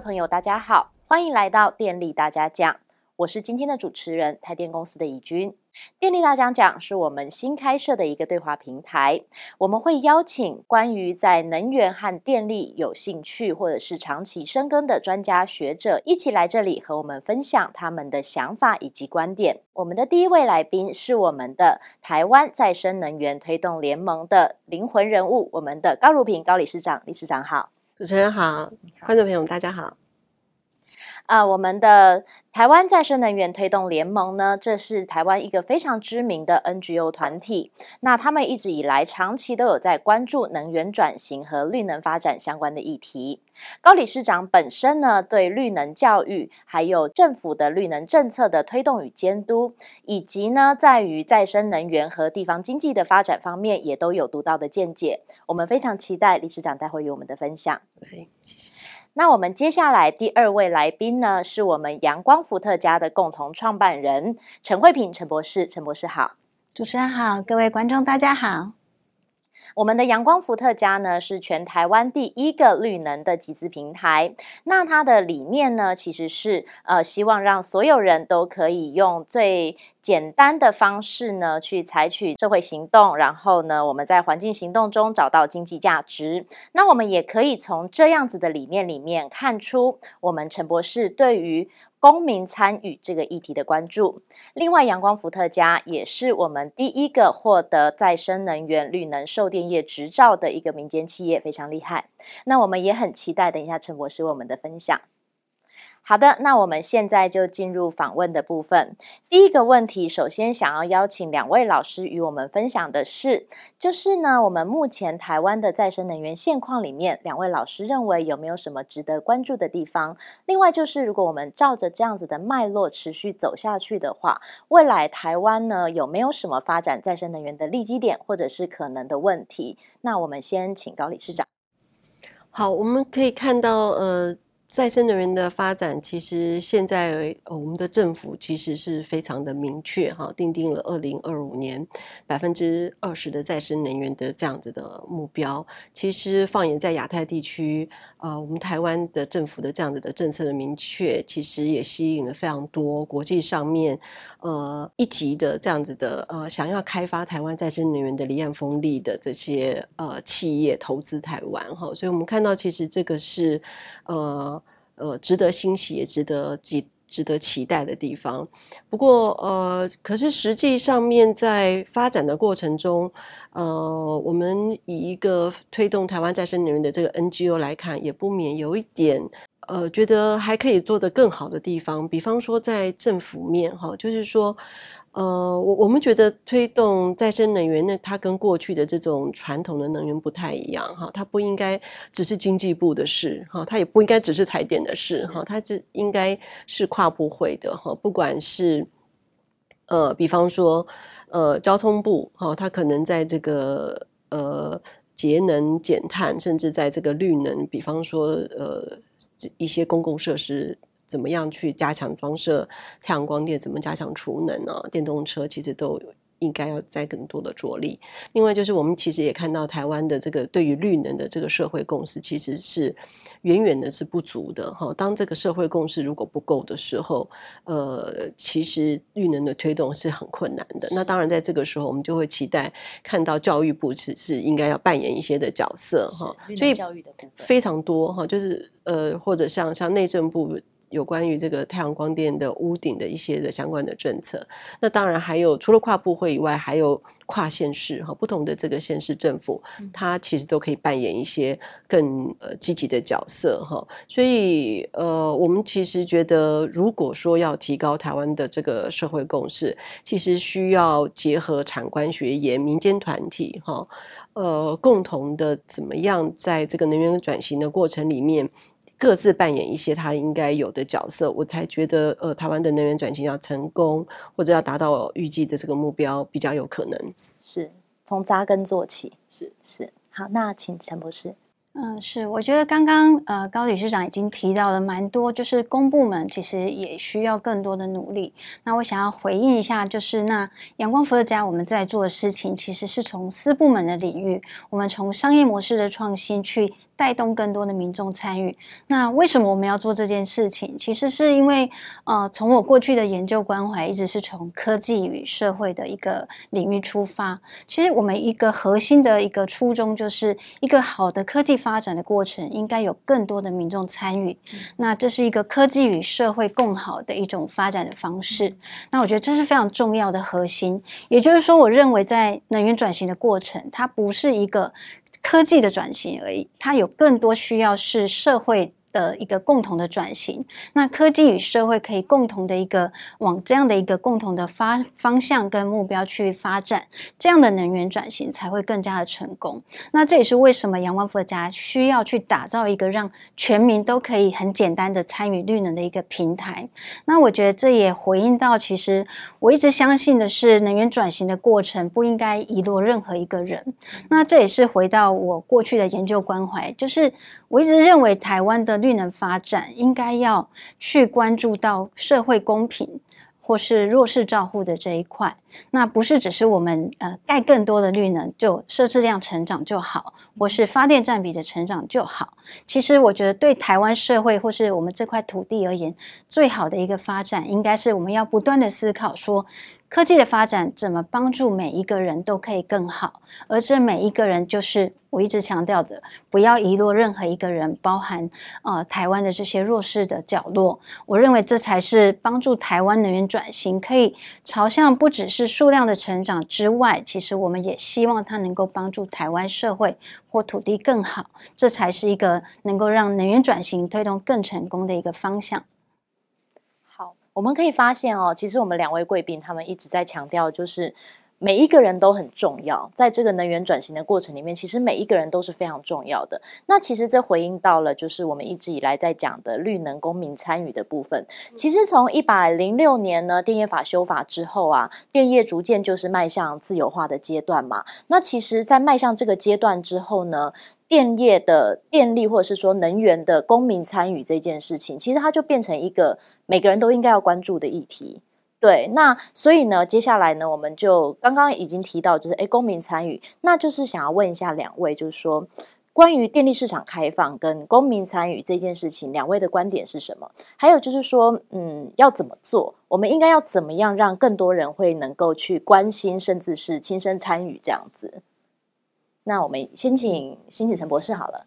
朋友，大家好，欢迎来到电力大家讲。我是今天的主持人，台电公司的怡君。电力大家讲是我们新开设的一个对话平台，我们会邀请关于在能源和电力有兴趣或者是长期深耕的专家学者，一起来这里和我们分享他们的想法以及观点。我们的第一位来宾是我们的台湾再生能源推动联盟的灵魂人物，我们的高如萍高理事长。理事长好，主持人好，观众朋友们大家好。啊，我们的台湾再生能源推动联盟呢，这是台湾一个非常知名的 NGO 团体。那他们一直以来长期都有在关注能源转型和绿能发展相关的议题。高理事长本身呢，对绿能教育，还有政府的绿能政策的推动与监督，以及呢，在于再生能源和地方经济的发展方面，也都有独到的见解。我们非常期待理事长待会与我们的分享。谢谢。那我们接下来第二位来宾呢，是我们阳光伏特加的共同创办人陈慧平陈博士，陈博士好，主持人好，各位观众大家好。我们的阳光伏特加呢，是全台湾第一个绿能的集资平台。那它的理念呢，其实是呃，希望让所有人都可以用最简单的方式呢，去采取社会行动，然后呢，我们在环境行动中找到经济价值。那我们也可以从这样子的理念里面看出，我们陈博士对于公民参与这个议题的关注。另外，阳光伏特加也是我们第一个获得再生能源绿能售电业执照的一个民间企业，非常厉害。那我们也很期待等一下陈博士为我们的分享。好的，那我们现在就进入访问的部分。第一个问题，首先想要邀请两位老师与我们分享的是，就是呢，我们目前台湾的再生能源现况里面，两位老师认为有没有什么值得关注的地方？另外，就是如果我们照着这样子的脉络持续走下去的话，未来台湾呢，有没有什么发展再生能源的利基点，或者是可能的问题？那我们先请高理事长。好，我们可以看到，呃。再生能源的发展，其实现在我们的政府其实是非常的明确哈，定定了二零二五年百分之二十的再生能源的这样子的目标。其实放眼在亚太地区，呃，我们台湾的政府的这样子的政策的明确，其实也吸引了非常多国际上面呃一级的这样子的呃想要开发台湾再生能源的离岸风力的这些呃企业投资台湾哈。所以我们看到，其实这个是呃。呃，值得欣喜，也值得值值得期待的地方。不过，呃，可是实际上面在发展的过程中，呃，我们以一个推动台湾再生能源的这个 NGO 来看，也不免有一点，呃，觉得还可以做得更好的地方。比方说，在政府面，哈，就是说。呃，我我们觉得推动再生能源，那它跟过去的这种传统的能源不太一样哈，它不应该只是经济部的事哈，它也不应该只是台电的事哈，它这应该是跨部会的哈，不管是呃，比方说呃，交通部哈，它可能在这个呃节能减碳，甚至在这个绿能，比方说呃一些公共设施。怎么样去加强装设太阳光电？怎么加强储能呢？电动车其实都应该要再更多的着力。另外，就是我们其实也看到台湾的这个对于绿能的这个社会共识，其实是远远的是不足的哈。当这个社会共识如果不够的时候，呃，其实绿能的推动是很困难的。那当然，在这个时候，我们就会期待看到教育部是是应该要扮演一些的角色哈。所以教育的部分非常多哈，就是呃，或者像像内政部。有关于这个太阳光电的屋顶的一些的相关的政策，那当然还有除了跨部会以外，还有跨县市哈，不同的这个县市政府，它其实都可以扮演一些更呃积极的角色哈。所以呃，我们其实觉得，如果说要提高台湾的这个社会共识，其实需要结合产官学研、民间团体哈，呃，共同的怎么样在这个能源转型的过程里面。各自扮演一些他应该有的角色，我才觉得，呃，台湾的能源转型要成功，或者要达到预计的这个目标，比较有可能。是从扎根做起，是是。好，那请陈博士。嗯，是，我觉得刚刚呃高理事长已经提到了蛮多，就是公部门其实也需要更多的努力。那我想要回应一下，就是那阳光伏特家我们在做的事情，其实是从私部门的领域，我们从商业模式的创新去带动更多的民众参与。那为什么我们要做这件事情？其实是因为，呃，从我过去的研究关怀，一直是从科技与社会的一个领域出发。其实我们一个核心的一个初衷，就是一个好的科技发展的过程，应该有更多的民众参与。嗯、那这是一个科技与社会共好的一种发展的方式。那我觉得这是非常重要的核心。也就是说，我认为在能源转型的过程，它不是一个科技的转型而已，它有更多需要是社会的一个共同的转型，那科技与社会可以共同的一个往这样的一个共同的发方向跟目标去发展，这样的能源转型才会更加的成功。那这也是为什么阳光伏特家需要去打造一个让全民都可以很简单的参与绿能的一个平台。那我觉得这也回应到，其实我一直相信的是，能源转型的过程不应该遗落任何一个人。那这也是回到我过去的研究关怀，就是我一直认为台湾的绿能发展应该要去关注到社会公平或是弱势照护的这一块，那不是只是我们呃盖更多的绿能就设置量成长就好，或是发电占比的成长就好。其实我觉得对台湾社会或是我们这块土地而言，最好的一个发展应该是我们要不断的思考说。科技的发展怎么帮助每一个人都可以更好？而这每一个人就是我一直强调的，不要遗落任何一个人，包含呃台湾的这些弱势的角落。我认为这才是帮助台湾能源转型可以朝向不只是是数量的成长之外，其实我们也希望它能够帮助台湾社会或土地更好。这才是一个能够让能源转型推动更成功的一个方向。好我们可以发现哦，其实我们两位贵宾他们一直在强调，就是每一个人都很重要，在这个能源转型的过程里面，其实每一个人都是非常重要的。那其实这回应到了，就是我们一直以来在讲的绿能公民参与的部分。其实从一百零六年呢，电业法修法之后啊，电业逐渐就是迈向自由化的阶段嘛。那其实，在迈向这个阶段之后呢，电业的电力或者是说能源的公民参与这件事情，其实它就变成一个每个人都应该要关注的议题。对，那所以呢，接下来呢，我们就刚刚已经提到，就是诶，公民参与，那就是想要问一下两位，就是说关于电力市场开放跟公民参与这件事情，两位的观点是什么？还有就是说，嗯，要怎么做？我们应该要怎么样让更多人会能够去关心，甚至是亲身参与这样子？那我们先请先请陈博士好了。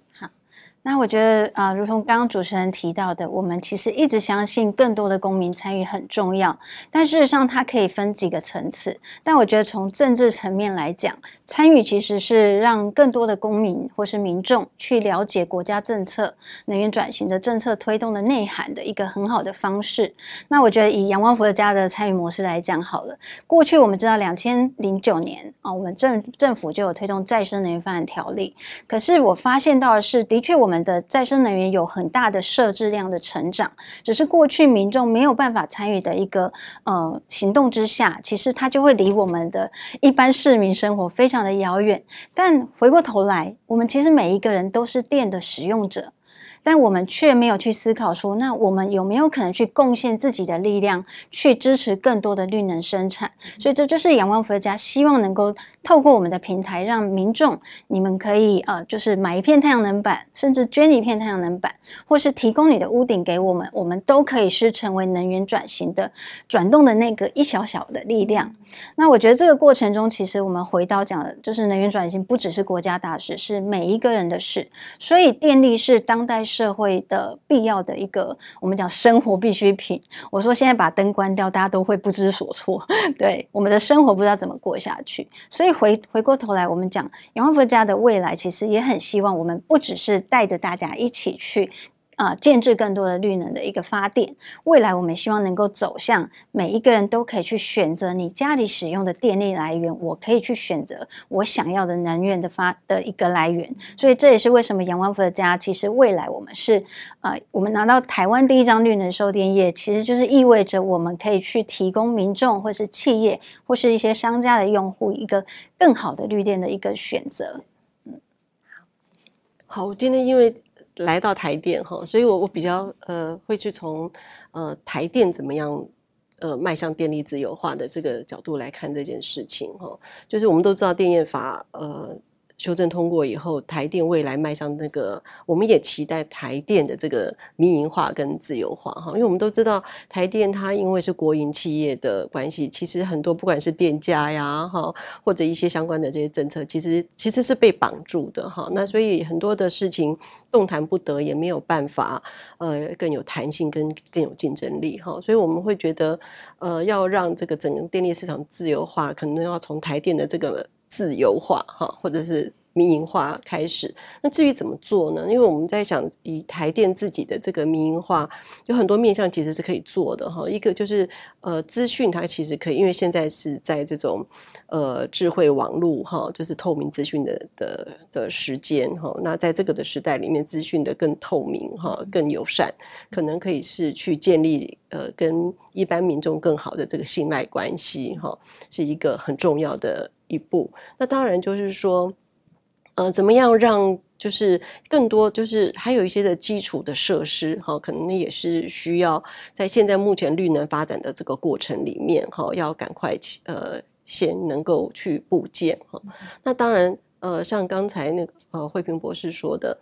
那我觉得啊、如同刚刚主持人提到的，我们其实一直相信更多的公民参与很重要。但事实上，它可以分几个层次。但我觉得从政治层面来讲，参与其实是让更多的公民或是民众去了解国家政策、能源转型的政策推动的内涵的一个很好的方式。那我觉得以阳光伏特家的参与模式来讲好了。过去我们知道，两千零九年啊，我们政政府就有推动再生能源发展条例。可是我发现到的是，的确我。我们的再生能源有很大的设置量的成长，只是过去民众没有办法参与的一个呃行动之下，其实它就会离我们的一般市民生活非常的遥远。但回过头来，我们其实每一个人都是电的使用者。但我们却没有去思考说，那我们有没有可能去贡献自己的力量，去支持更多的绿能生产？所以这就是阳光伏特家希望能够透过我们的平台，让民众你们可以呃，就是买一片太阳能板，甚至捐一片太阳能板，或是提供你的屋顶给我们，我们都可以是成为能源转型的转动的那个一小小的力量。那我觉得这个过程中，其实我们回到讲的，就是能源转型不只是国家大事，是每一个人的事。所以电力是当代社会的必要的一个，我们讲生活必需品。我说现在把灯关掉，大家都会不知所措，对我们的生活不知道怎么过下去。所以回回过头来，我们讲杨万福家的未来，其实也很希望我们不只是带着大家一起去。啊，建置更多的绿能的一个发电，未来我们希望能够走向每一个人都可以去选择你家里使用的电力来源，我可以去选择我想要的能源的发的一个来源。所以这也是为什么阳光福的家其实未来我们是啊，我们拿到台湾第一张绿能售电业，其实就是意味着我们可以去提供民众或是企业或是一些商家的用户一个更好的绿电的一个选择。嗯，好，谢谢。好，今天因为。来到台电哈，所以我我比较呃会去从呃台电怎么样呃迈向电力自由化的这个角度来看这件事情哈，就是我们都知道电业法呃修正通过以后，台电未来迈向那个，我们也期待台电的这个民营化跟自由化哈，因为我们都知道台电它因为是国营企业的关系，其实很多不管是电价呀哈，或者一些相关的这些政策，其实其实是被绑住的哈。那所以很多的事情动弹不得，也没有办法呃更有弹性跟更有竞争力哈。所以我们会觉得呃要让这个整个电力市场自由化，可能要从台电的这个。自由化哈，或者是民营化开始。那至于怎么做呢？因为我们在想，以台电自己的这个民营化，有很多面向其实是可以做的哈。一个就是呃，资讯它其实可以，因为现在是在这种呃智慧网络哈，就是透明资讯的的的时间哈。那在这个的时代里面，资讯的更透明哈，更友善，可能可以是去建立呃跟一般民众更好的这个信赖关系哈，是一个很重要的。一步，那当然就是说，呃，怎么样让就是更多就是还有一些的基础的设施哈，可能也是需要在现在目前绿能发展的这个过程里面哈，要赶快呃先能够去布建哈。那当然呃，像刚才那个呃慧平博士说的，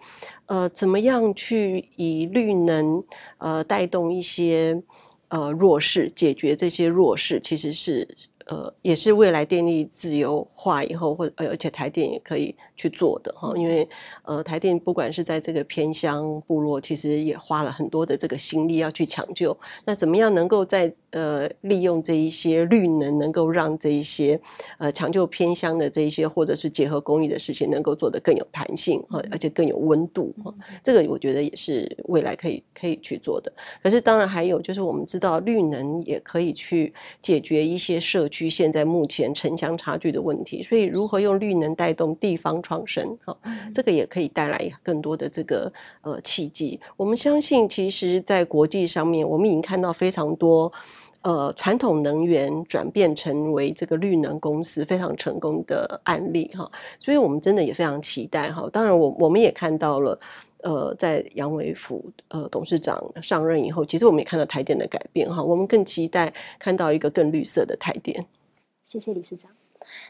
呃，怎么样去以绿能呃带动一些呃弱势，解决这些弱势，其实是。呃，也是未来电力自由化以后，或呃，而且台电也可以去做的哈，因为呃，台电不管是在这个偏乡部落，其实也花了很多的这个心力要去抢救。那怎么样能够在呃利用这一些绿能，能够让这一些呃抢救偏乡的这一些，或者是结合公益的事情，能够做得更有弹性哈，而且更有温度哈。这个我觉得也是未来可以可以去做的。可是当然还有就是，我们知道绿能也可以去解决一些社区现在目前城乡差距的问题，所以如何用绿能带动地方创生，哈，这个也可以带来更多的这个呃契机。我们相信，其实，在国际上面，我们已经看到非常多呃传统能源转变成为这个绿能公司非常成功的案例，哈。所以我们真的也非常期待，哈。当然，我我们也看到了，呃，在杨伟甫呃董事长上任以后，其实我们也看到台电的改变，哈。我们更期待看到一个更绿色的台电。谢谢理事长。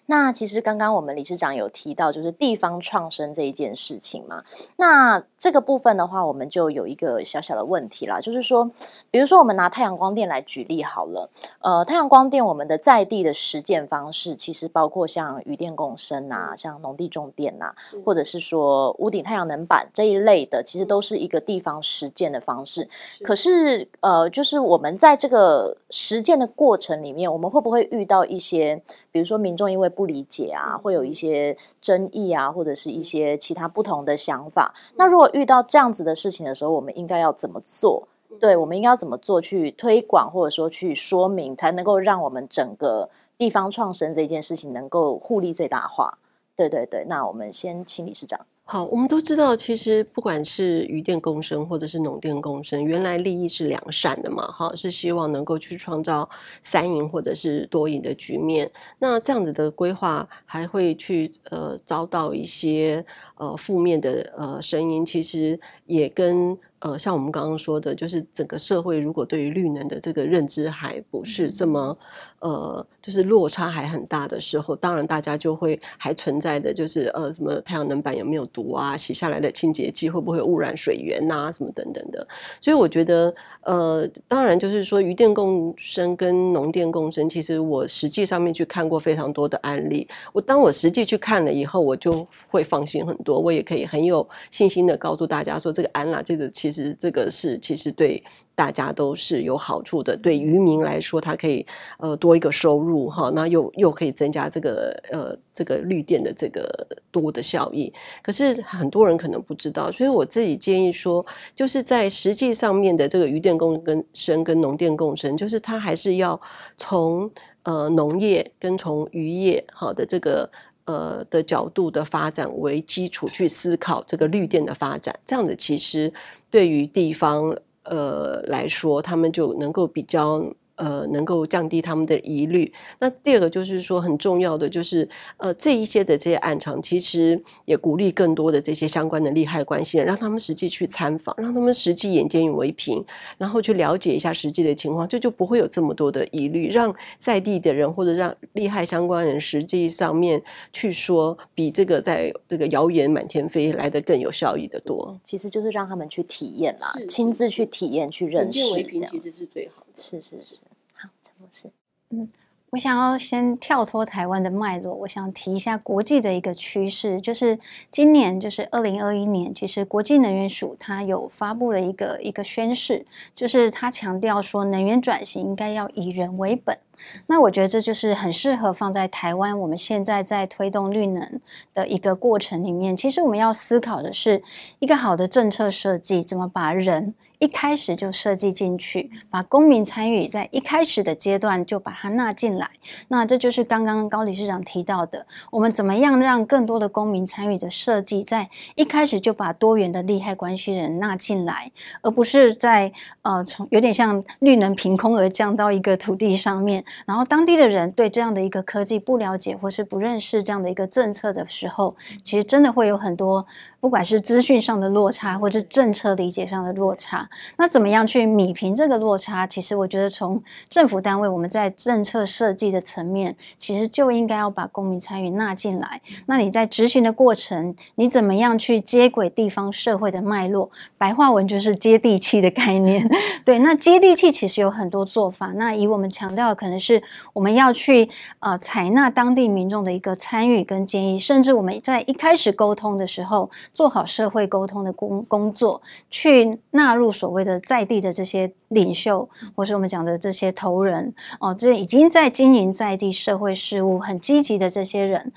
那其实刚刚我们理事长有提到，就是地方创生这一件事情嘛。那这个部分的话，我们就有一个小小的问题啦，就是说，比如说我们拿太阳光电来举例好了。呃，太阳光电我们的在地的实践方式，其实包括像渔电共生啊，像农地种电啊，或者是说屋顶太阳能板这一类的，其实都是一个地方实践的方式。可是，呃，就是我们在这个实践的过程里面，我们会不会遇到一些？比如说，民众因为不理解啊，会有一些争议啊，或者是一些其他不同的想法。那如果遇到这样子的事情的时候，我们应该要怎么做？对，我们应该要怎么做去推广，或者说去说明，才能够让我们整个地方创生这件事情能够互利最大化？对对对，那我们先请理事长。好，我们都知道，其实不管是渔电共生或者是农电共生，原来利益是良善的嘛，哈，是希望能够去创造三赢或者是多赢的局面。那这样子的规划还会去呃遭到一些呃负面的呃声音，其实也跟。呃，像我们刚刚说的，就是整个社会如果对于绿能的这个认知还不是这么，呃，就是落差还很大的时候，当然大家就会还存在的就是呃，什么太阳能板有没有毒啊，洗下来的清洁剂会不会污染水源呐、啊，什么等等的。所以我觉得，呃，当然就是说，渔电共生跟农电共生，其实我实际上面去看过非常多的案例。我当我实际去看了以后，我就会放心很多，我也可以很有信心的告诉大家说，这个安啦，这个。其实这个是其实对大家都是有好处的，对渔民来说，它可以呃多一个收入哈，那又又可以增加这个呃这个绿电的这个多的效益。可是很多人可能不知道，所以我自己建议说，就是在实际上面的这个渔电共生跟农电共生，就是它还是要从呃农业跟从渔业好的这个。呃的角度的发展为基础去思考这个绿电的发展，这样子其实对于地方呃来说，他们就能够比较呃能够降低他们的疑虑。那第二个就是说很重要的就是呃这一些的这些暗场，其实也鼓励更多的这些相关的利害关系人，让他们实际去参访，让他们实际眼见为凭，然后去了解一下实际的情况，这就不会有这么多的疑虑，让在地的人或者让利害相关人实际上面去说，比这个在这个谣言满天飞来的更有效益的多。其实就是让他们去体验啦，亲自去体验、去认识，这样其实是最好的。是是是，好，陈博士，嗯。我想要先跳脱台湾的脉络，我想提一下国际的一个趋势，就是今年就是二零二一年，其实国际能源署它有发布了一个一个宣示，就是它强调说能源转型应该要以人为本。那我觉得这就是很适合放在台湾，我们现在在推动绿能的一个过程里面，其实我们要思考的是一个好的政策设计，怎么把人。一开始就设计进去，把公民参与在一开始的阶段就把它纳进来。那这就是刚刚高理事长提到的，我们怎么样让更多的公民参与的设计，在一开始就把多元的利害关系人纳进来，而不是在呃从有点像绿能凭空而降到一个土地上面，然后当地的人对这样的一个科技不了解或是不认识这样的一个政策的时候，其实真的会有很多不管是资讯上的落差，或是政策理解上的落差。那怎么样去弭平这个落差？其实我觉得，从政府单位我们在政策设计的层面，其实就应该要把公民参与纳进来。那你在执行的过程，你怎么样去接轨地方社会的脉络？白话文就是接地气的概念。对，那接地气其实有很多做法。那以我们强调的，可能是我们要去呃采纳当地民众的一个参与跟建议，甚至我们在一开始沟通的时候，做好社会沟通的工工作，去纳入所。所谓的在地的这些领袖，或是我们讲的这些头人哦，这已经在经营在地社会事务很积极的这些人，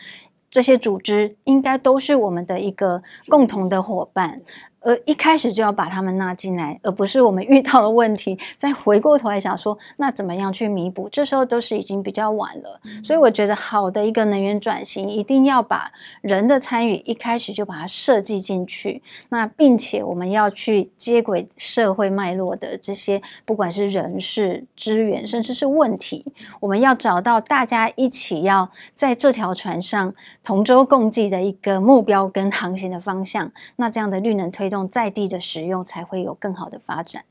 这些组织，应该都是我们的一个共同的伙伴。而一开始就要把他们纳进来，而不是我们遇到了问题再回过头来想说，那怎么样去弥补？这时候都是已经比较晚了。所以我觉得好的一个能源转型，一定要把人的参与一开始就把它设计进去。那并且我们要去接轨社会脉络的这些，不管是人事资源，甚至是问题，我们要找到大家一起要在这条船上同舟共济的一个目标跟航行的方向。那这样的绿能推。用在地的使用才会有更好的发展，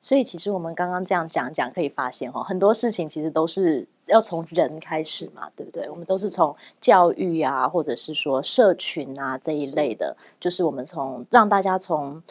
所以其实我们刚刚这样讲讲，可以发现哈，很多事情其实都是要从人开始嘛，对不对？我们都是从教育啊，或者是说社群啊这一类的，就是我们从让大家从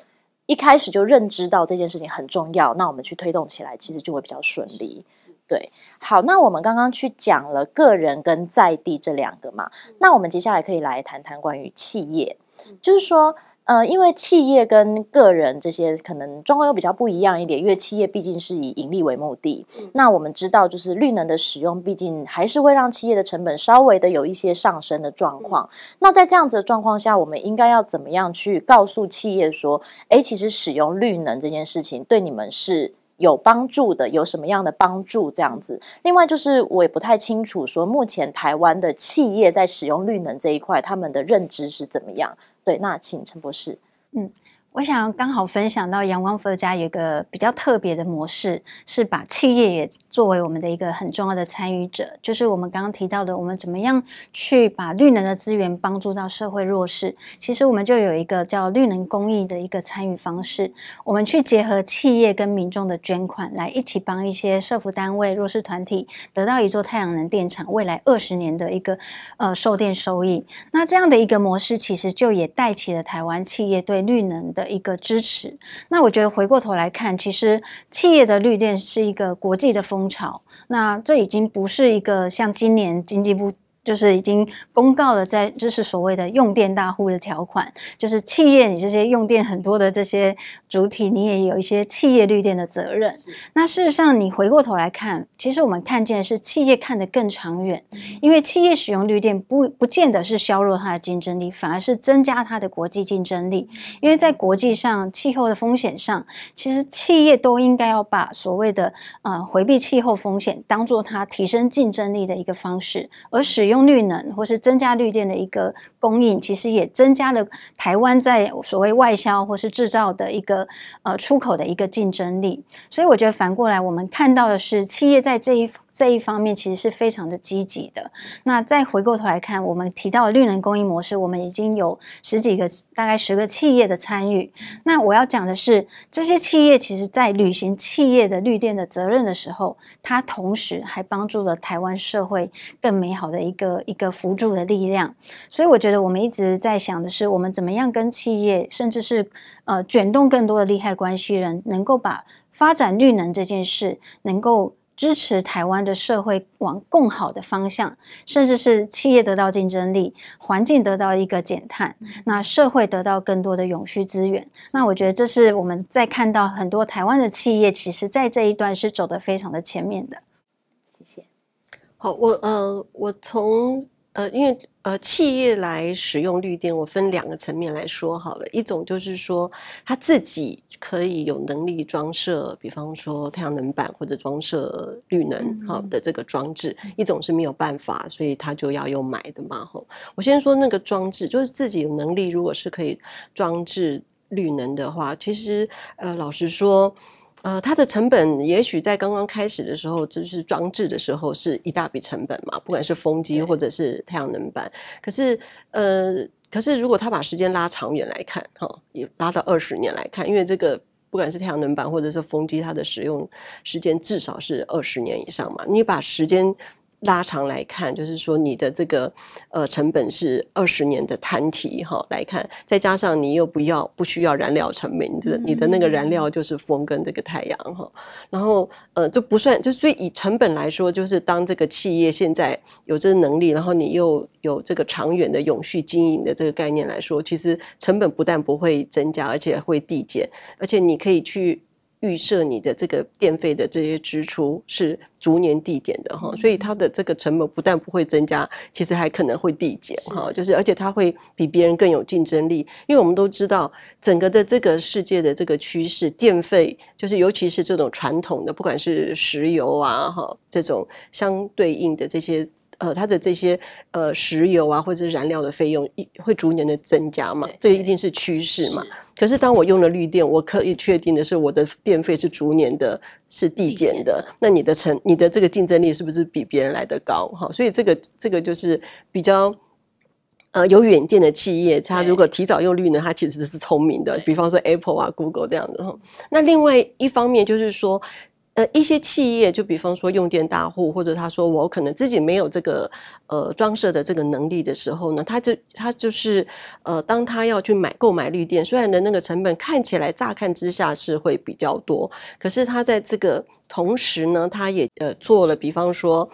一开始就认知到这件事情很重要，那我们去推动起来，其实就会比较顺利。对，好，那我们刚刚去讲了个人跟在地这两个嘛，那我们接下来可以来谈谈关于企业，就是说。呃，因为企业跟个人这些可能状况又比较不一样一点，因为企业毕竟是以盈利为目的。嗯。那我们知道，就是绿能的使用，毕竟还是会让企业的成本稍微的有一些上升的状况。嗯。那在这样子的状况下，我们应该要怎么样去告诉企业说，诶，其实使用绿能这件事情对你们是有帮助的，有什么样的帮助？这样子。另外，就是我也不太清楚说，目前台湾的企业在使用绿能这一块，他们的认知是怎么样？对，那请陈博士。嗯。我想刚好分享到阳光伏特家有一个比较特别的模式，是把企业也作为我们的一个很重要的参与者。就是我们刚刚提到的，我们怎么样去把绿能的资源帮助到社会弱势。其实我们就有一个叫绿能公益的一个参与方式，我们去结合企业跟民众的捐款，来一起帮一些社福单位、弱势团体得到一座太阳能电厂未来二十年的一个呃售电收益。那这样的一个模式，其实就也带起了台湾企业对绿能的一个支持，那我觉得回过头来看，其实企业的绿电是一个国际的风潮，那这已经不是一个像今年经济不。就是已经公告了，在就是所谓的用电大户的条款，就是企业你这些用电很多的这些主体，你也有一些企业绿电的责任。那事实上，你回过头来看，其实我们看见的是企业看得更长远，因为企业使用绿电不不见得是削弱它的竞争力，反而是增加它的国际竞争力。因为在国际上气候的风险上，其实企业都应该要把所谓的呃回避气候风险当做它提升竞争力的一个方式，而使用。用绿能或是增加绿电的一个供应，其实也增加了台湾在所谓外销或是制造的一个呃出口的一个竞争力。所以我觉得反过来，我们看到的是企业在这一。这一方面其实是非常的积极的。那再回过头来看，我们提到的绿能供应模式，我们已经有十几个，大概十个企业的参与。那我要讲的是，这些企业其实在履行企业的绿电的责任的时候，它同时还帮助了台湾社会更美好的一个一个辅助的力量。所以我觉得我们一直在想的是，我们怎么样跟企业，甚至是呃卷动更多的利害关系人，能够把发展绿能这件事能够。支持台湾的社会往更好的方向，甚至是企业得到竞争力，环境得到一个减碳，那社会得到更多的永续资源。那我觉得这是我们在看到很多台湾的企业，其实在这一段是走得非常的前面的。谢谢。好，我呃，我从。呃，因为呃，企业来使用绿电，我分两个层面来说好了。一种就是说，他自己可以有能力装设，比方说太阳能板或者装设绿能好的这个装置；嗯、一种是没有办法，所以他就要用买的嘛。吼，我先说那个装置，就是自己有能力，如果是可以装置绿能的话，其实呃，老实说。呃，它的成本也许在刚刚开始的时候，就是装置的时候是一大笔成本嘛，不管是风机或者是太阳能板。可是，呃，可是如果他把时间拉长远来看，哈、哦，也拉到二十年来看，因为这个不管是太阳能板或者是风机，它的使用时间至少是二十年以上嘛，你把时间。拉长来看，就是说你的这个呃成本是二十年的摊提哈来看，再加上你又不要不需要燃料成本，你的你的那个燃料就是风跟这个太阳哈，然后呃就不算，就所以以成本来说，就是当这个企业现在有这个能力，然后你又有这个长远的永续经营的这个概念来说，其实成本不但不会增加，而且会递减，而且你可以去。预设你的这个电费的这些支出是逐年递减的哈，所以它的这个成本不但不会增加，其实还可能会递减哈，就是而且它会比别人更有竞争力，因为我们都知道整个的这个世界的这个趋势，电费就是尤其是这种传统的，不管是石油啊哈这种相对应的这些。呃，它的这些呃石油啊，或者是燃料的费用，一会逐年的增加嘛，这一定是趋势嘛。可是当我用了绿电，我可以确定的是，我的电费是逐年的，是递减的。那你的成，你的这个竞争力是不是比别人来的高？哈，所以这个这个就是比较呃有远见的企业，它如果提早用绿呢，它其实是聪明的。比方说 Apple 啊、Google 这样子哈。那另外一方面就是说。呃，一些企业就比方说用电大户，或者他说我可能自己没有这个呃装设的这个能力的时候呢，他就他就是呃，当他要去买购买绿电，虽然的那个成本看起来乍看之下是会比较多，可是他在这个同时呢，他也呃做了，比方说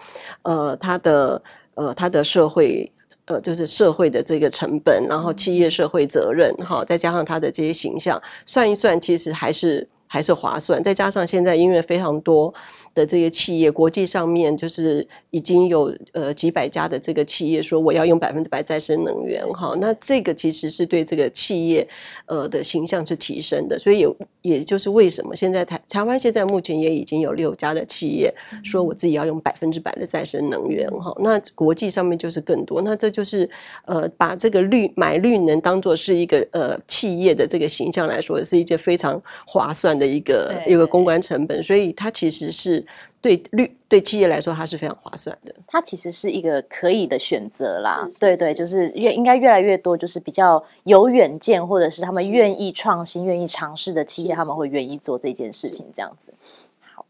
呃他的呃他的社会呃就是社会的这个成本，然后企业社会责任哈，再加上他的这些形象，算一算，其实还是。还是划算，再加上现在音乐非常多的这些企业，国际上面就是已经有呃几百家的这个企业说我要用百分之百再生能源哈，那这个其实是对这个企业呃的形象是提升的，所以也也就是为什么现在台台湾现在目前也已经有六家的企业说我自己要用百分之百的再生能源哈，那国际上面就是更多，那这就是呃把这个绿买绿能当做是一个呃企业的这个形象来说，是一件非常划算的。一个一个公关成本，所以它其实是对绿对企业来说，它是非常划算的。它其实是一个可以的选择啦。对对，就是越应该越来越多，就是比较有远见，或者是他们愿意创新、愿意尝试的企业，他们会愿意做这件事情，这样子。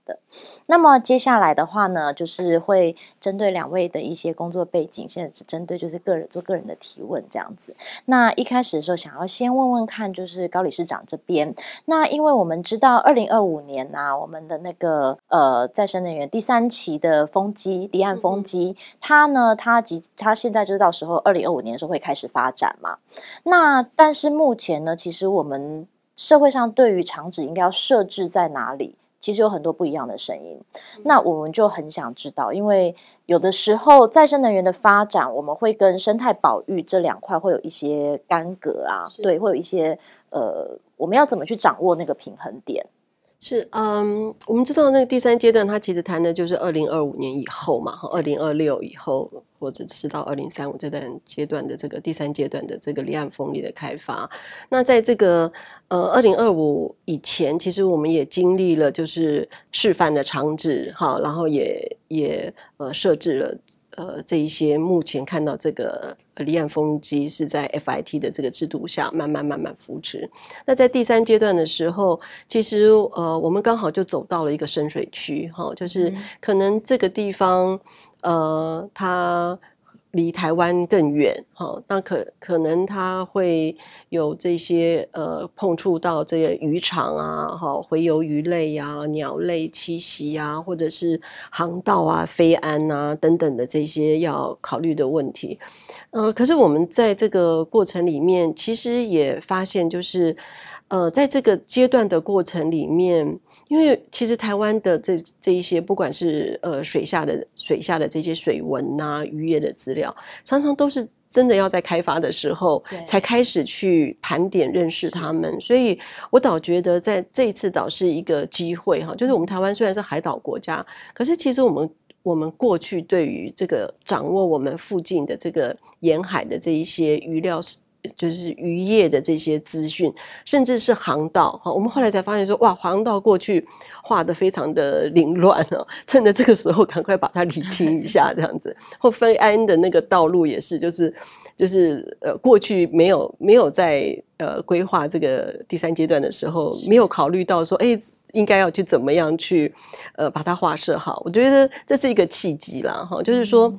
的，那么接下来的话呢，就是会针对两位的一些工作背景，现在只针对就是个人做个人的提问这样子。那一开始的时候，想要先问问看，就是高理事长这边，那因为我们知道二零二五年呐、啊，我们的那个呃再生能源第三期的风机离岸风机，嗯、它呢，它即它现在就是到时候二零二五年的时候会开始发展嘛。那但是目前呢，其实我们社会上对于厂址应该要设置在哪里？其实有很多不一样的声音，那我们就很想知道，因为有的时候再生能源的发展，我们会跟生态保育这两块会有一些干戈啊，对，会有一些呃，我们要怎么去掌握那个平衡点？是，嗯，我们知道那个第三阶段，它其实谈的就是二零二五年以后嘛，和二零二六以后。或者是到二零三五这段阶段的这个第三阶段的这个离岸风力的开发。那在这个呃二零二五以前，其实我们也经历了就是示范的场址，哈，然后也也呃设置了。呃，这一些目前看到这个离岸风机是在 FIT 的这个制度下慢慢慢慢扶持。那在第三阶段的时候，其实呃，我们刚好就走到了一个深水区，哈，就是可能这个地方呃，它。离台湾更远，哈，那可可能它会有这些呃碰触到这些渔场啊，哈，洄游鱼类、啊、鸟类栖息啊，或者是航道啊、飞安啊等等的这些要考虑的问题。呃，可是我们在这个过程里面，其实也发现就是。呃，在这个阶段的过程里面，因为其实台湾的这这一些，不管是呃水下的水下的这些水文啊、渔业的资料，常常都是真的要在开发的时候才开始去盘点认识他们。所以我倒觉得，在这一次倒是一个机会哈，就是我们台湾虽然是海岛国家，可是其实我们我们过去对于这个掌握我们附近的这个沿海的这一些鱼料是。就是渔业的这些资讯，甚至是航道哈，我们后来才发现说，哇，航道过去画得非常的凌乱啊，趁着这个时候赶快把它理清一下，这样子。或飞安的那个道路也是，就是就是呃，过去没有没有在呃规划这个第三阶段的时候，没有考虑到说，哎，应该要去怎么样去呃把它画设好。我觉得这是一个契机啦，哈，就是说。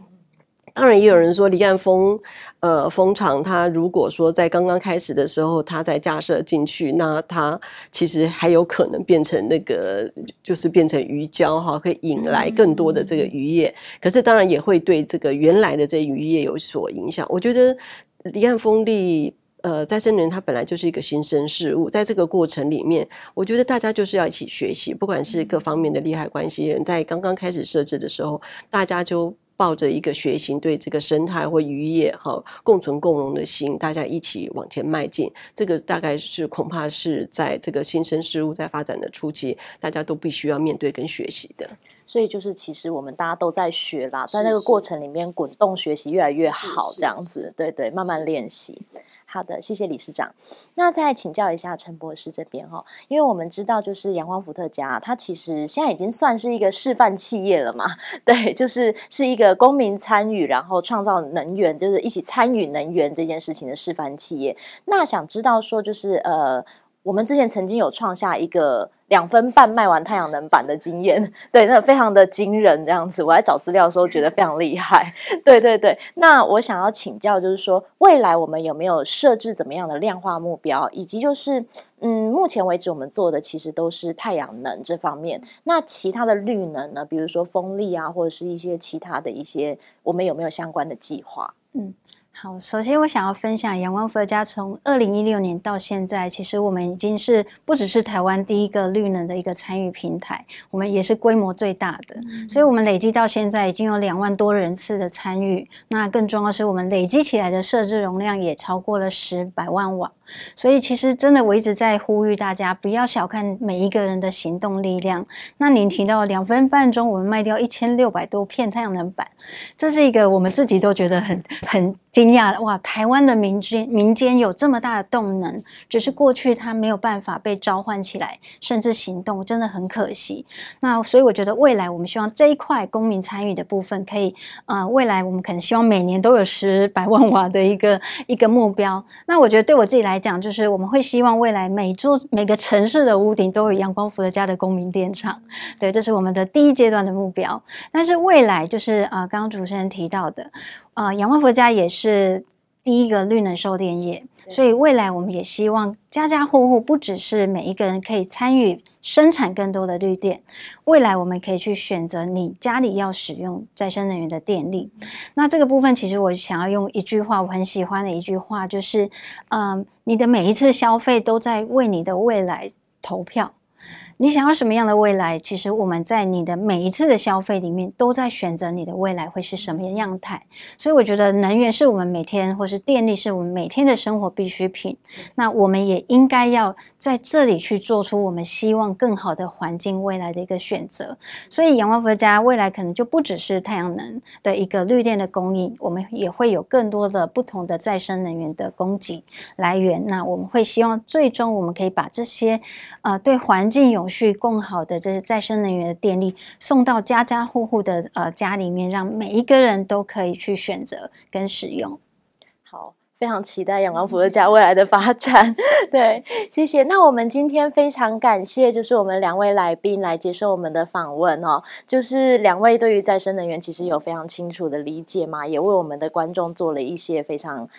当然，也有人说离岸风，呃，风场它如果说在刚刚开始的时候，它在架设进去，那它其实还有可能变成那个，就是变成鱼礁哈，可以引来更多的这个渔业。可是当然也会对这个原来的这渔业有所影响。我觉得离岸风力，呃，再生能源它本来就是一个新生事物，在这个过程里面，我觉得大家就是要一起学习，不管是各方面的利害关系人，在刚刚开始设置的时候，大家就。抱着一个学习，对这个生态或渔业哈共存共荣的心，大家一起往前迈进。这个大概是恐怕是在这个新生事物在发展的初期，大家都必须要面对跟学习的。所以就是，其实我们大家都在学啦，在那个过程里面滚动学习越来越好，这样子，对对，慢慢练习。好的，谢谢理事长。那再请教一下陈博士这边哈，因为我们知道，就是阳光伏特加，它其实现在已经算是一个示范企业了嘛。对，就是是一个公民参与，然后创造能源，就是一起参与能源这件事情的示范企业。那想知道说，就是呃。我们之前曾经有创下一个两分半卖完太阳能板的经验，对，那非常的惊人，这样子。我在找资料的时候觉得非常厉害，对对对。那我想要请教，就是说未来我们有没有设置怎么样的量化目标，以及就是嗯，目前为止我们做的其实都是太阳能这方面，那其他的绿能呢，比如说风力啊，或者是一些其他的一些，我们有没有相关的计划？嗯。好，首先我想要分享阳光伏特家从二零一六年到现在，其实我们已经是不只是台湾第一个绿能的一个参与平台，我们也是规模最大的，嗯、所以我们累计到现在已经有两万多人次的参与。那更重要的是，我们累积起来的设置容量也超过了十百万瓦。所以其实真的，我一直在呼吁大家不要小看每一个人的行动力量。那您提到两分半钟，我们卖掉一千六百多片太阳能板，这是一个我们自己都觉得很很惊讶的哇！台湾的民间民间有这么大的动能，只是过去它没有办法被召唤起来，甚至行动，真的很可惜。那所以我觉得未来我们希望这一块公民参与的部分，可以呃，未来我们可能希望每年都有十百万瓦的一个一个目标。那我觉得对我自己来，来讲，就是我们会希望未来每座每个城市的屋顶都有阳光伏特家的公民电厂，对，这是我们的第一阶段的目标。但是未来就是啊、刚刚主持人提到的啊，阳光伏特家也是第一个绿能售电业，所以未来我们也希望家家户户不只是每一个人可以参与。生产更多的绿电，未来我们可以去选择你家里要使用再生能源的电力。那这个部分，其实我想要用一句话，我很喜欢的一句话，就是，嗯，你的每一次消费都在为你的未来投票。你想要什么样的未来？其实我们在你的每一次的消费里面，都在选择你的未来会是什么样态。所以我觉得能源是我们每天，或是电力是我们每天的生活必需品。那我们也应该要在这里去做出我们希望更好的环境未来的一个选择。所以阳光伏特家未来可能就不只是太阳能的一个绿电的供应，我们也会有更多的不同的再生能源的供给来源。那我们会希望最终我们可以把这些呃对环境有续更好的这些再生能源的电力送到家家户户的呃家里面，让每一个人都可以去选择跟使用。好，非常期待阳光伏特家未来的发展。对，谢谢。那我们今天非常感谢，就是我们两位来宾来接受我们的访问哦。就是两位对于再生能源其实有非常清楚的理解嘛，也为我们的观众做了一些非常。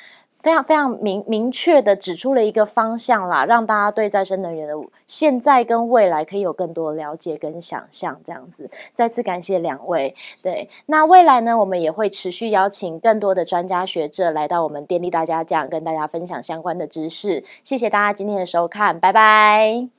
非常非常明明确的指出了一个方向啦，让大家对再生能源的现在跟未来可以有更多了解跟想象。这样子，再次感谢两位。对，那未来呢，我们也会持续邀请更多的专家学者来到我们电力大家讲，跟大家分享相关的知识。谢谢大家今天的收看，拜拜。